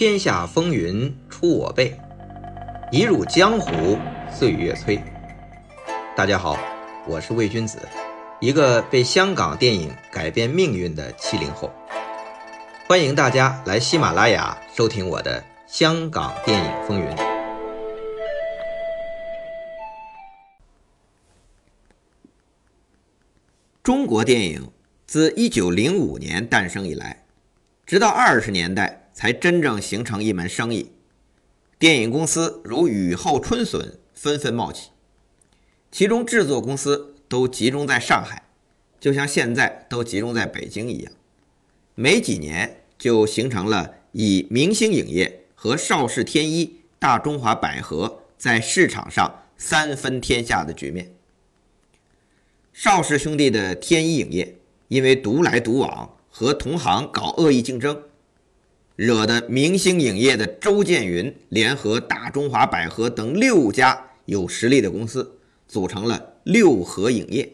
天下风云出我辈，一入江湖岁月催。大家好，我是魏君子，一个被香港电影改变命运的七零后。欢迎大家来喜马拉雅收听我的《香港电影风云》。中国电影自一九零五年诞生以来，直到二十年代。才真正形成一门生意，电影公司如雨后春笋纷纷冒起，其中制作公司都集中在上海，就像现在都集中在北京一样。没几年就形成了以明星影业和邵氏天一、大中华百合在市场上三分天下的局面。邵氏兄弟的天一影业因为独来独往，和同行搞恶意竞争。惹得明星影业的周建云联合大中华百合等六家有实力的公司，组成了六合影业，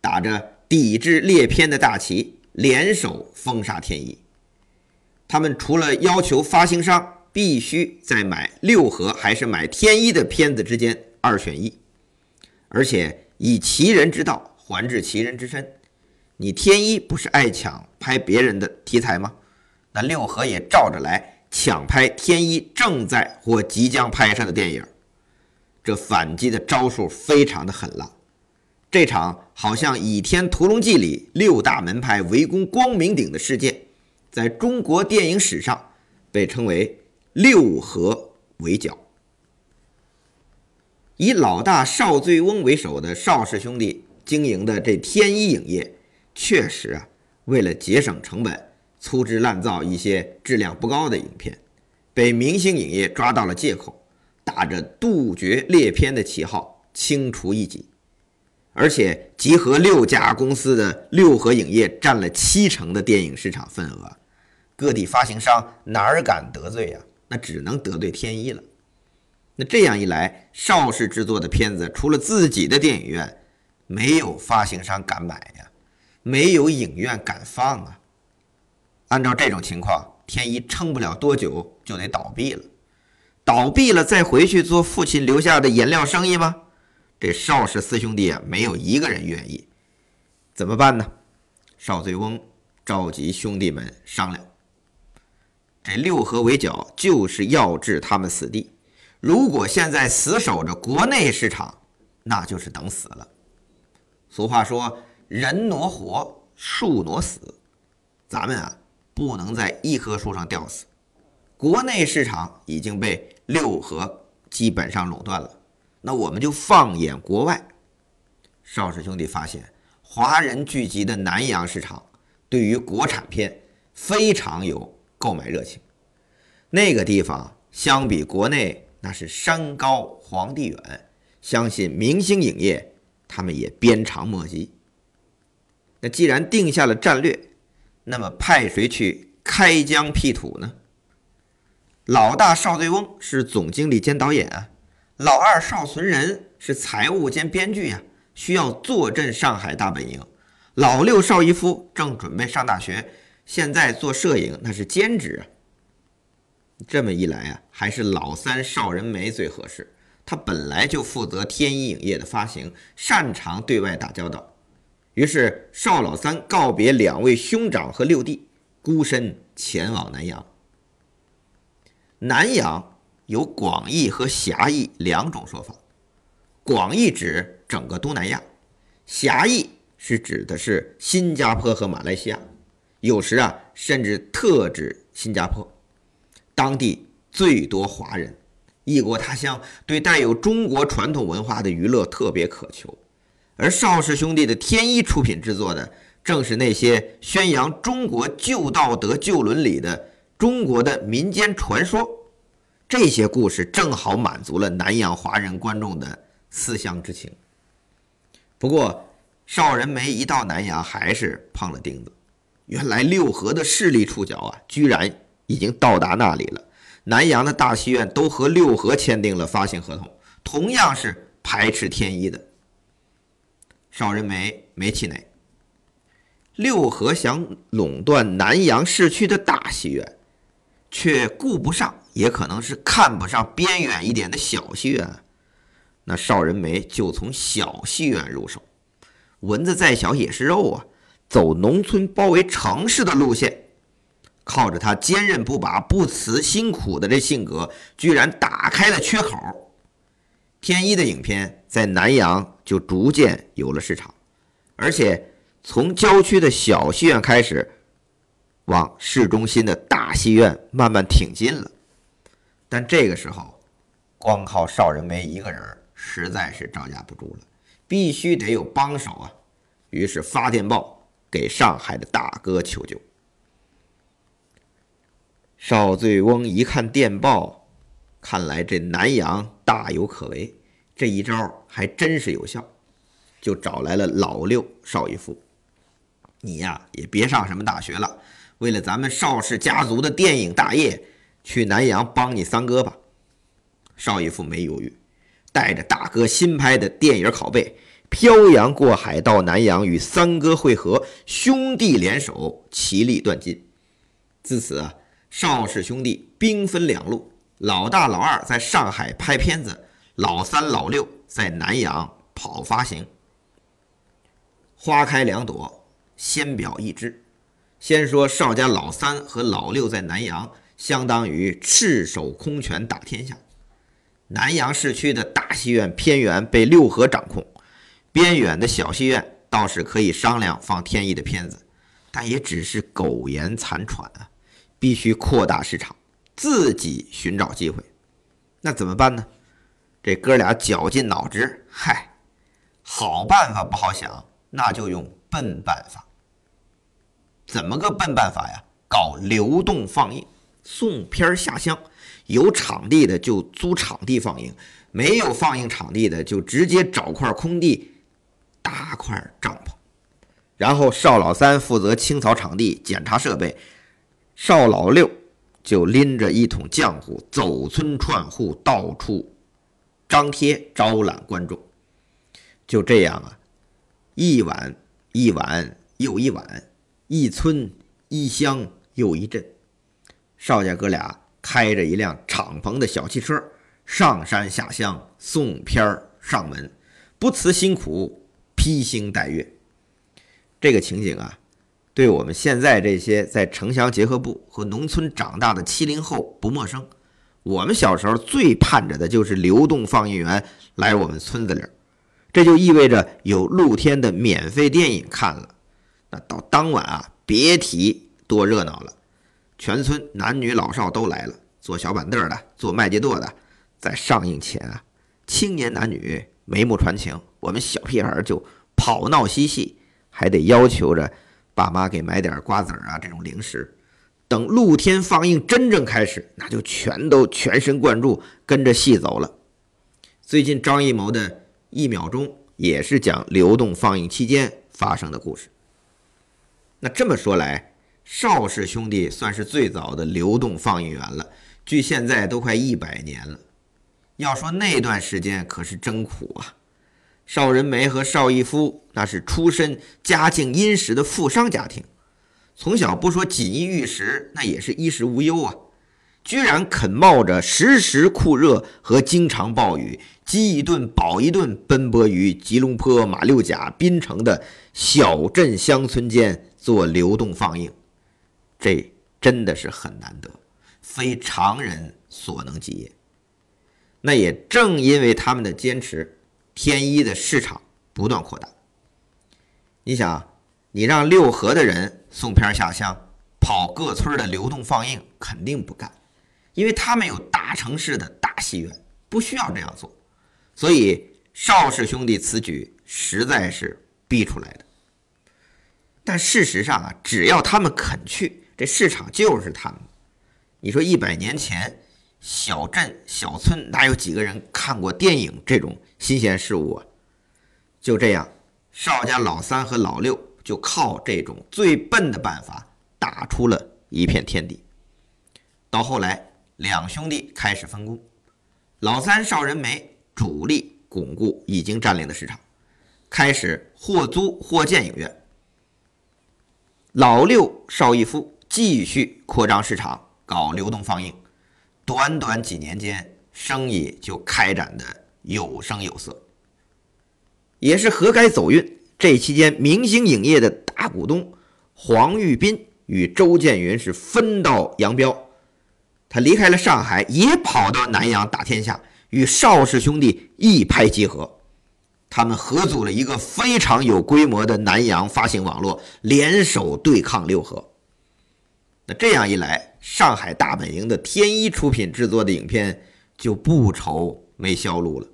打着抵制劣片的大旗，联手封杀天一。他们除了要求发行商必须在买六合还是买天一的片子之间二选一，而且以其人之道还治其人之身。你天一不是爱抢拍别人的题材吗？那六合也照着来抢拍天一正在或即将拍摄的电影，这反击的招数非常的狠辣。这场好像《倚天屠龙记》里六大门派围攻光明顶的事件，在中国电影史上被称为“六合围剿”。以老大邵醉翁为首的邵氏兄弟经营的这天一影业，确实啊，为了节省成本。粗制滥造一些质量不高的影片，被明星影业抓到了借口，打着杜绝劣片的旗号清除异己，而且集合六家公司的六合影业占了七成的电影市场份额，各地发行商哪儿敢得罪呀？那只能得罪天一了。那这样一来，邵氏制作的片子除了自己的电影院，没有发行商敢买呀，没有影院敢放啊。按照这种情况，天一撑不了多久就得倒闭了。倒闭了再回去做父亲留下的颜料生意吗？这邵氏四兄弟啊，没有一个人愿意。怎么办呢？邵醉翁召集兄弟们商量。这六合围剿就是要置他们死地。如果现在死守着国内市场，那就是等死了。俗话说：“人挪活，树挪死。”咱们啊。不能在一棵树上吊死，国内市场已经被六合基本上垄断了，那我们就放眼国外。邵氏兄弟发现，华人聚集的南洋市场对于国产片非常有购买热情，那个地方相比国内那是山高皇帝远，相信明星影业他们也鞭长莫及。那既然定下了战略。那么派谁去开疆辟土呢？老大邵醉翁是总经理兼导演啊，老二邵存仁是财务兼编剧呀，需要坐镇上海大本营。老六邵逸夫正准备上大学，现在做摄影那是兼职啊。这么一来啊，还是老三邵仁梅最合适，他本来就负责天一影业的发行，擅长对外打交道。于是邵老三告别两位兄长和六弟，孤身前往南阳。南阳有广义和狭义两种说法，广义指整个东南亚，狭义是指的是新加坡和马来西亚，有时啊甚至特指新加坡，当地最多华人，异国他乡对带有中国传统文化的娱乐特别渴求。而邵氏兄弟的天一出品制作的，正是那些宣扬中国旧道德、旧伦理的中国的民间传说。这些故事正好满足了南洋华人观众的思乡之情。不过，邵仁梅一到南洋，还是碰了钉子。原来六合的势力触角啊，居然已经到达那里了。南洋的大戏院都和六合签订了发行合同，同样是排斥天一的。邵仁梅没气馁。六合想垄断南阳市区的大戏院，却顾不上，也可能是看不上边远一点的小戏院。那邵仁梅就从小戏院入手，蚊子再小也是肉啊，走农村包围城市的路线，靠着他坚韧不拔、不辞辛苦的这性格，居然打开了缺口。天一的影片在南阳就逐渐有了市场，而且从郊区的小戏院开始，往市中心的大戏院慢慢挺进了。但这个时候，光靠邵仁梅一个人。实在是招架不住了，必须得有帮手啊！于是发电报给上海的大哥求救。邵醉翁一看电报，看来这南阳大有可为，这一招还真是有效，就找来了老六邵逸夫。你呀，也别上什么大学了，为了咱们邵氏家族的电影大业，去南阳帮你三哥吧。邵逸夫没犹豫。带着大哥新拍的电影拷贝，漂洋过海到南阳与三哥会合，兄弟联手，其利断金。自此啊，邵氏兄弟兵分两路，老大老二在上海拍片子，老三老六在南阳跑发行。花开两朵，先表一枝。先说邵家老三和老六在南阳，相当于赤手空拳打天下。南阳市区的大戏院偏远被六合掌控，边远的小戏院倒是可以商量放天意的片子，但也只是苟延残喘啊！必须扩大市场，自己寻找机会。那怎么办呢？这哥俩绞尽脑汁，嗨，好办法不好想，那就用笨办法。怎么个笨办法呀？搞流动放映，送片下乡。有场地的就租场地放映，没有放映场地的就直接找块空地搭块帐篷，然后邵老三负责清扫场地、检查设备，邵老六就拎着一桶浆糊走村串户，到处张贴招揽观众。就这样啊，一晚一晚又一晚，一村一乡又一镇，邵家哥俩。开着一辆敞篷的小汽车，上山下乡送片儿上门，不辞辛苦，披星戴月。这个情景啊，对我们现在这些在城乡结合部和农村长大的七零后不陌生。我们小时候最盼着的就是流动放映员来我们村子里，这就意味着有露天的免费电影看了。那到当晚啊，别提多热闹了。全村男女老少都来了，坐小板凳的，坐麦秸垛的，在上映前啊，青年男女眉目传情，我们小屁孩就跑闹嬉戏，还得要求着爸妈给买点瓜子啊这种零食。等露天放映真正开始，那就全都全神贯注跟着戏走了。最近张艺谋的一秒钟也是讲流动放映期间发生的故事。那这么说来。邵氏兄弟算是最早的流动放映员了，距现在都快一百年了。要说那段时间可是真苦啊！邵仁梅和邵逸夫那是出身家境殷实的富商家庭，从小不说锦衣玉食，那也是衣食无忧啊。居然肯冒着时时酷热和经常暴雨，饥一顿饱一顿，奔波于吉隆坡、马六甲、槟城的小镇乡村间做流动放映。这真的是很难得，非常人所能及也。那也正因为他们的坚持，天一的市场不断扩大。你想，你让六合的人送片下乡，跑各村的流动放映，肯定不干，因为他们有大城市的大戏院，不需要这样做。所以邵氏兄弟此举实在是逼出来的。但事实上啊，只要他们肯去。这市场就是他们。你说一百年前，小镇小村哪有几个人看过电影这种新鲜事物啊？就这样，邵家老三和老六就靠这种最笨的办法打出了一片天地。到后来，两兄弟开始分工，老三邵仁梅主力巩固已经占领的市场，开始或租或建影院。老六邵逸夫。继续扩张市场，搞流动放映，短短几年间，生意就开展的有声有色。也是何该走运，这期间明星影业的大股东黄玉斌与周建云是分道扬镳，他离开了上海，也跑到南洋打天下，与邵氏兄弟一拍即合。他们合组了一个非常有规模的南洋发行网络，联手对抗六合。那这样一来，上海大本营的天一出品制作的影片就不愁没销路了。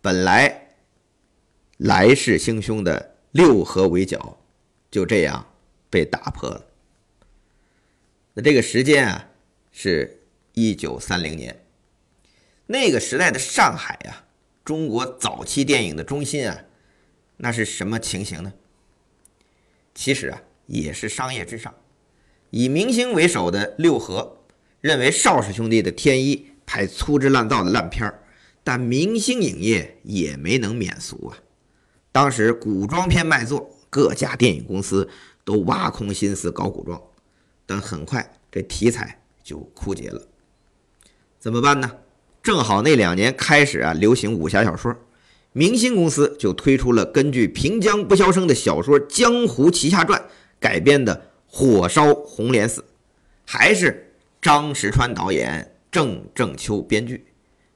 本来来势汹汹的六合围剿就这样被打破了。那这个时间啊，是一九三零年，那个时代的上海呀。中国早期电影的中心啊，那是什么情形呢？其实啊，也是商业至上。以明星为首的六合认为邵氏兄弟的天一拍粗制滥造的烂片儿，但明星影业也没能免俗啊。当时古装片卖座，各家电影公司都挖空心思搞古装，但很快这题材就枯竭了。怎么办呢？正好那两年开始啊，流行武侠小说，明星公司就推出了根据平江不肖生的小说《江湖奇侠传》改编的《火烧红莲寺》，还是张石川导演、郑正秋编剧，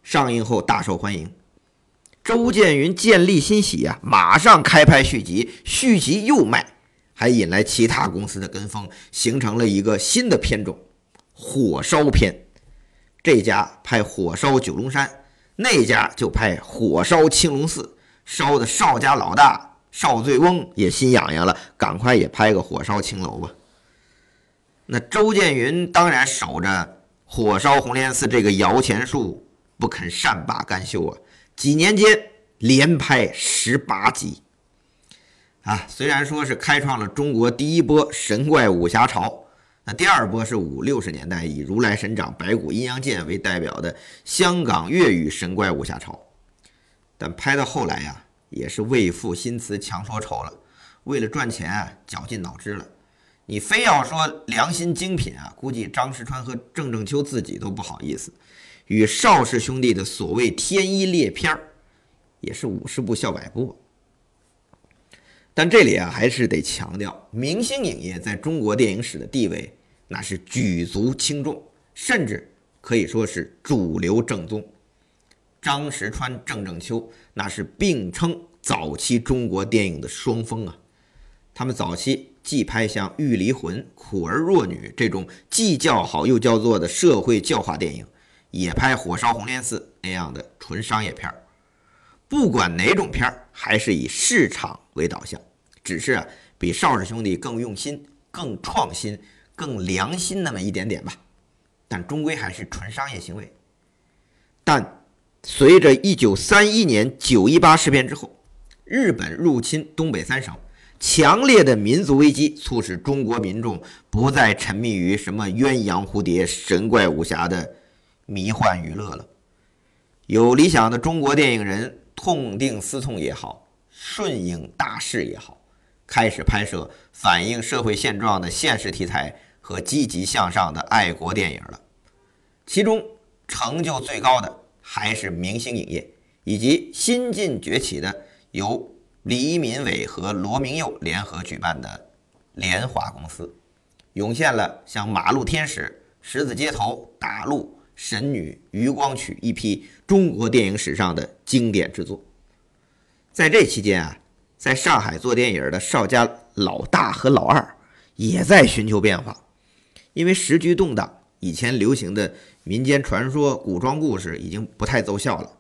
上映后大受欢迎。周建云见利欣喜啊，马上开拍续集，续集又卖，还引来其他公司的跟风，形成了一个新的片种——火烧片。这家拍火烧九龙山，那家就拍火烧青龙寺，烧的邵家老大邵醉翁也心痒痒了，赶快也拍个火烧青楼吧。那周建云当然守着火烧红莲寺这个摇钱树不肯善罢甘休啊，几年间连拍十八集。啊，虽然说是开创了中国第一波神怪武侠潮。那第二波是五六十年代以如来神掌、白骨阴阳剑为代表的香港粤语神怪武侠潮，但拍到后来呀，也是为赋新词强说愁了。为了赚钱啊，绞尽脑汁了。你非要说良心精品啊，估计张石川和郑正秋自己都不好意思。与邵氏兄弟的所谓天一列片儿，也是五十部笑百部。但这里啊，还是得强调，明星影业在中国电影史的地位，那是举足轻重，甚至可以说是主流正宗。张石川、郑正秋那是并称早期中国电影的双峰啊。他们早期既拍像《玉离魂》《苦儿弱女》这种既叫好又叫座的社会教化电影，也拍《火烧红莲寺》那样的纯商业片儿。不管哪种片儿，还是以市场为导向。只是啊，比邵氏兄弟更用心、更创新、更良心那么一点点吧，但终归还是纯商业行为。但随着1931年九一八事变之后，日本入侵东北三省，强烈的民族危机促使中国民众不再沉迷于什么鸳鸯蝴蝶、神怪武侠的迷幻娱乐了。有理想的中国电影人痛定思痛也好，顺应大势也好。开始拍摄反映社会现状的现实题材和积极向上的爱国电影了，其中成就最高的还是明星影业以及新晋崛起的由李敏伟和罗明佑联合举办的联华公司，涌现了像《马路天使》《十字街头》《打路》《神女》《余光曲》一批中国电影史上的经典之作。在这期间啊。在上海做电影的邵家老大和老二也在寻求变化，因为时局动荡，以前流行的民间传说、古装故事已经不太奏效了。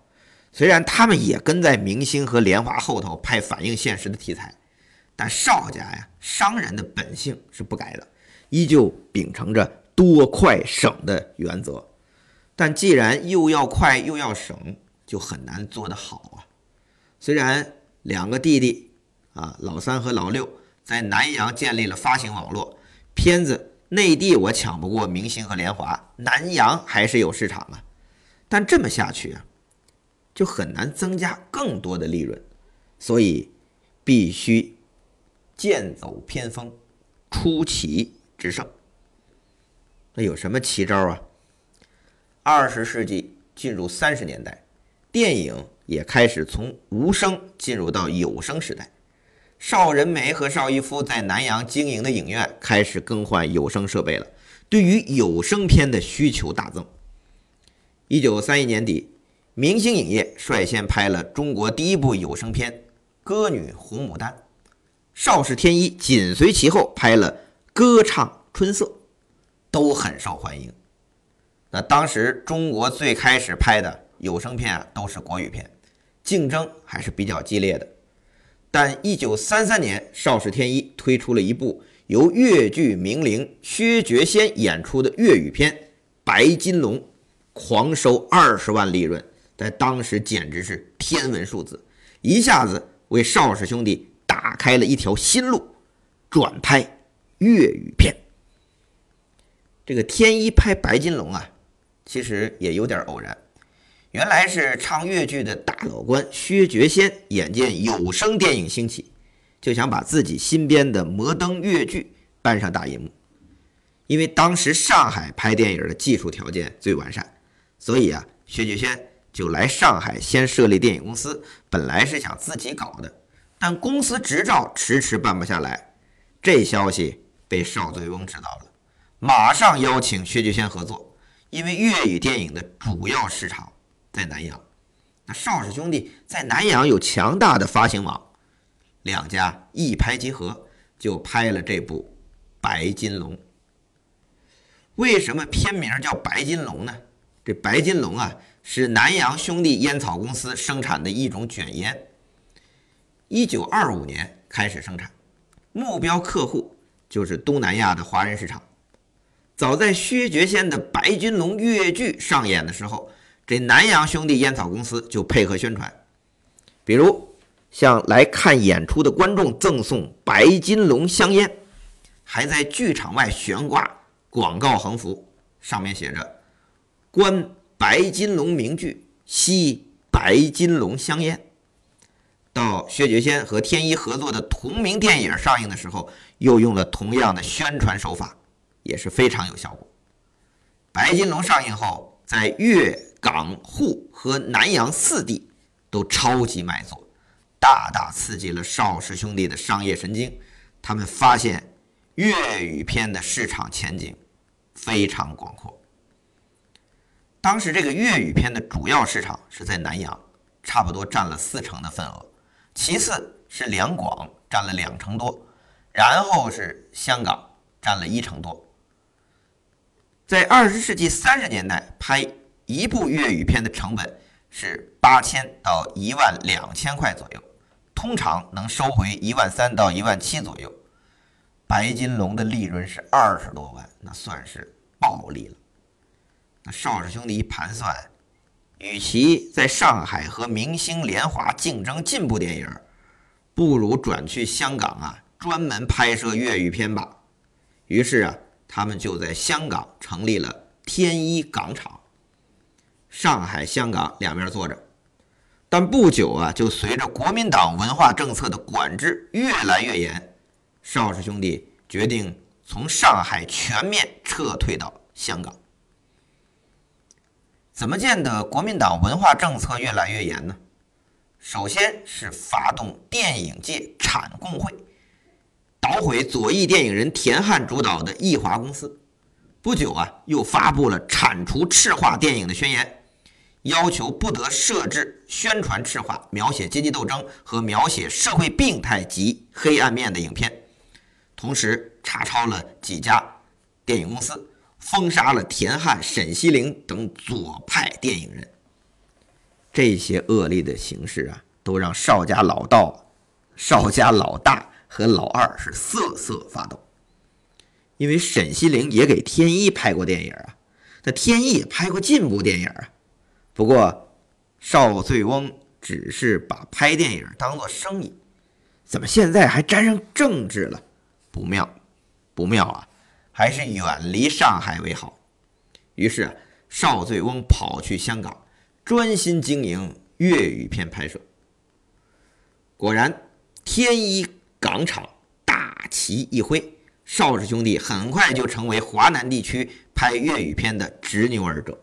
虽然他们也跟在明星和联华后头拍反映现实的题材，但邵家呀，商人的本性是不改的，依旧秉承着多快省的原则。但既然又要快又要省，就很难做得好啊。虽然两个弟弟。啊，老三和老六在南阳建立了发行网络，片子内地我抢不过明星和联华，南阳还是有市场啊。但这么下去啊，就很难增加更多的利润，所以必须剑走偏锋，出奇制胜。那有什么奇招啊？二十世纪进入三十年代，电影也开始从无声进入到有声时代。邵仁梅和邵逸夫在南阳经营的影院开始更换有声设备了，对于有声片的需求大增。一九三一年底，明星影业率先拍了中国第一部有声片《歌女红牡丹》，邵氏天一紧随其后拍了《歌唱春色》，都很受欢迎。那当时中国最开始拍的有声片啊，都是国语片，竞争还是比较激烈的。但一九三三年，邵氏天一推出了一部由粤剧名伶薛觉先演出的粤语片《白金龙》，狂收二十万利润，在当时简直是天文数字，一下子为邵氏兄弟打开了一条新路，转拍粤语片。这个天一拍《白金龙》啊，其实也有点偶然。原来是唱越剧的大老官薛觉先，眼见有声电影兴起，就想把自己新编的摩登越剧搬上大银幕。因为当时上海拍电影的技术条件最完善，所以啊，薛觉先就来上海先设立电影公司。本来是想自己搞的，但公司执照迟迟办不下来。这消息被邵醉翁知道了，马上邀请薛觉先合作，因为粤语电影的主要市场。在南阳，那邵氏兄弟在南阳有强大的发行网，两家一拍即合，就拍了这部《白金龙》。为什么片名叫《白金龙》呢？这白金龙啊，是南阳兄弟烟草公司生产的一种卷烟，一九二五年开始生产，目标客户就是东南亚的华人市场。早在薛觉先的《白金龙》粤剧上演的时候。这南阳兄弟烟草公司就配合宣传，比如向来看演出的观众赠送白金龙香烟，还在剧场外悬挂广告横幅，上面写着“观白金龙名剧，吸白金龙香烟”。到薛觉先和天一合作的同名电影上映的时候，又用了同样的宣传手法，也是非常有效果。白金龙上映后，在粤。港沪和南阳四地都超级卖座，大大刺激了邵氏兄弟的商业神经。他们发现粤语片的市场前景非常广阔。当时这个粤语片的主要市场是在南阳，差不多占了四成的份额，其次是两广占了两成多，然后是香港占了一成多。在二十世纪三十年代拍。一部粤语片的成本是八千到一万两千块左右，通常能收回一万三到一万七左右。白金龙的利润是二十多万，那算是暴利了。那邵氏兄弟一盘算，与其在上海和明星联华竞争进步电影，不如转去香港啊，专门拍摄粤语片吧。于是啊，他们就在香港成立了天一港厂。上海、香港两边坐着，但不久啊，就随着国民党文化政策的管制越来越严，邵氏兄弟决定从上海全面撤退到香港。怎么见得国民党文化政策越来越严呢？首先是发动电影界产共会，捣毁左翼电影人田汉主导的艺华公司。不久啊，又发布了铲除赤化电影的宣言。要求不得设置宣传赤化、描写阶级斗争和描写社会病态及黑暗面的影片，同时查抄了几家电影公司，封杀了田汉、沈西陵等左派电影人。这些恶劣的形势啊，都让邵家老道、邵家老大和老二是瑟瑟发抖。因为沈西凌也给天一拍过电影啊，那天一也拍过进步电影啊。不过，邵醉翁只是把拍电影当做生意，怎么现在还沾上政治了？不妙，不妙啊！还是远离上海为好。于是，邵醉翁跑去香港，专心经营粤语片拍摄。果然，天一港厂大旗一挥，邵氏兄弟很快就成为华南地区拍粤语片的执牛耳者。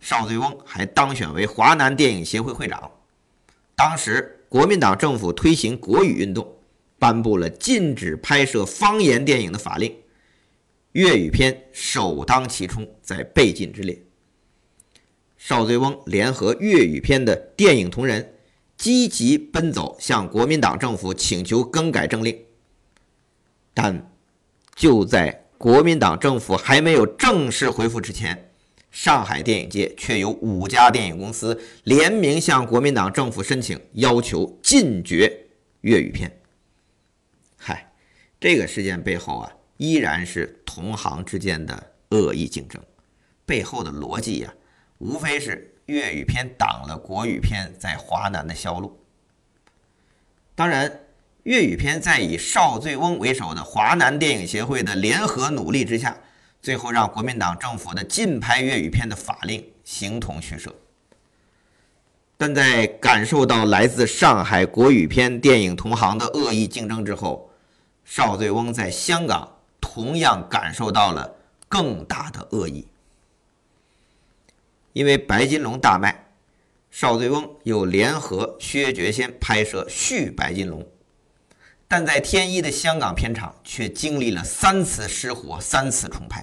邵醉翁还当选为华南电影协会会长。当时国民党政府推行国语运动，颁布了禁止拍摄方言电影的法令，粤语片首当其冲，在被禁之列。邵醉翁联合粤语片的电影同仁，积极奔走向国民党政府请求更改政令。但就在国民党政府还没有正式回复之前，上海电影界却有五家电影公司联名向国民党政府申请，要求禁绝粤语片。嗨，这个事件背后啊，依然是同行之间的恶意竞争，背后的逻辑呀。无非是粤语片挡了国语片在华南的销路。当然，粤语片在以邵醉翁为首的华南电影协会的联合努力之下，最后让国民党政府的禁拍粤语片的法令形同虚设。但在感受到来自上海国语片电影同行的恶意竞争之后，邵醉翁在香港同样感受到了更大的恶意。因为白金龙大卖，邵醉翁又联合薛觉先拍摄续白金龙，但在天一的香港片场却经历了三次失火、三次重拍，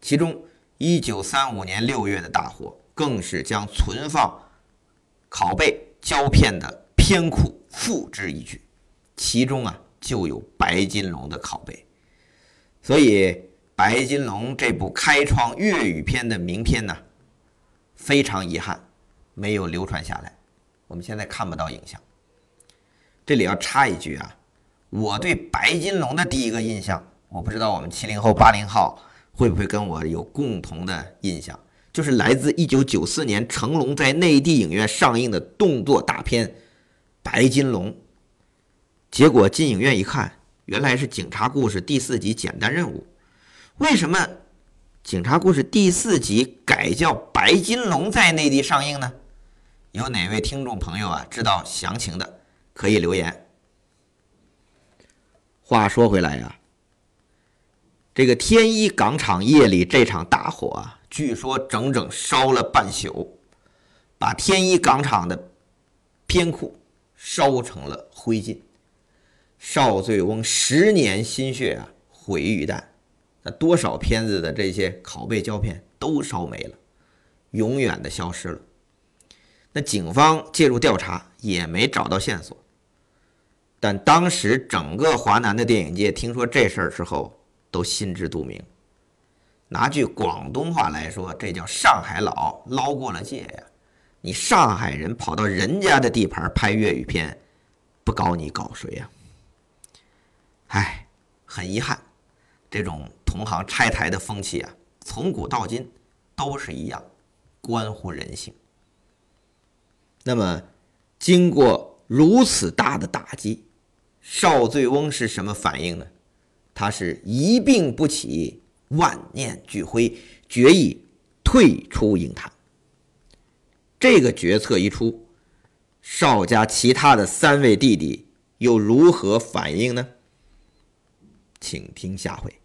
其中1935年6月的大火更是将存放拷贝胶片的片库付之一炬，其中啊就有白金龙的拷贝，所以白金龙这部开创粤语片的名片呢。非常遗憾，没有流传下来。我们现在看不到影像。这里要插一句啊，我对白金龙的第一个印象，我不知道我们七零后、八零后会不会跟我有共同的印象，就是来自一九九四年成龙在内地影院上映的动作大片《白金龙》。结果进影院一看，原来是《警察故事》第四集《简单任务》。为什么？警察故事第四集改叫《白金龙》在内地上映呢？有哪位听众朋友啊知道详情的，可以留言。话说回来呀，这个天一港厂夜里这场大火啊，据说整整烧了半宿，把天一港厂的片库烧成了灰烬，邵醉翁十年心血啊毁于一旦。那多少片子的这些拷贝胶片都烧没了，永远的消失了。那警方介入调查也没找到线索。但当时整个华南的电影界听说这事儿之后，都心知肚明。拿句广东话来说，这叫上海佬捞过了界呀！你上海人跑到人家的地盘拍粤语片，不搞你搞谁呀？唉，很遗憾，这种。同行拆台的风气啊，从古到今都是一样，关乎人性。那么，经过如此大的打击，邵醉翁是什么反应呢？他是一病不起，万念俱灰，决意退出影坛。这个决策一出，邵家其他的三位弟弟又如何反应呢？请听下回。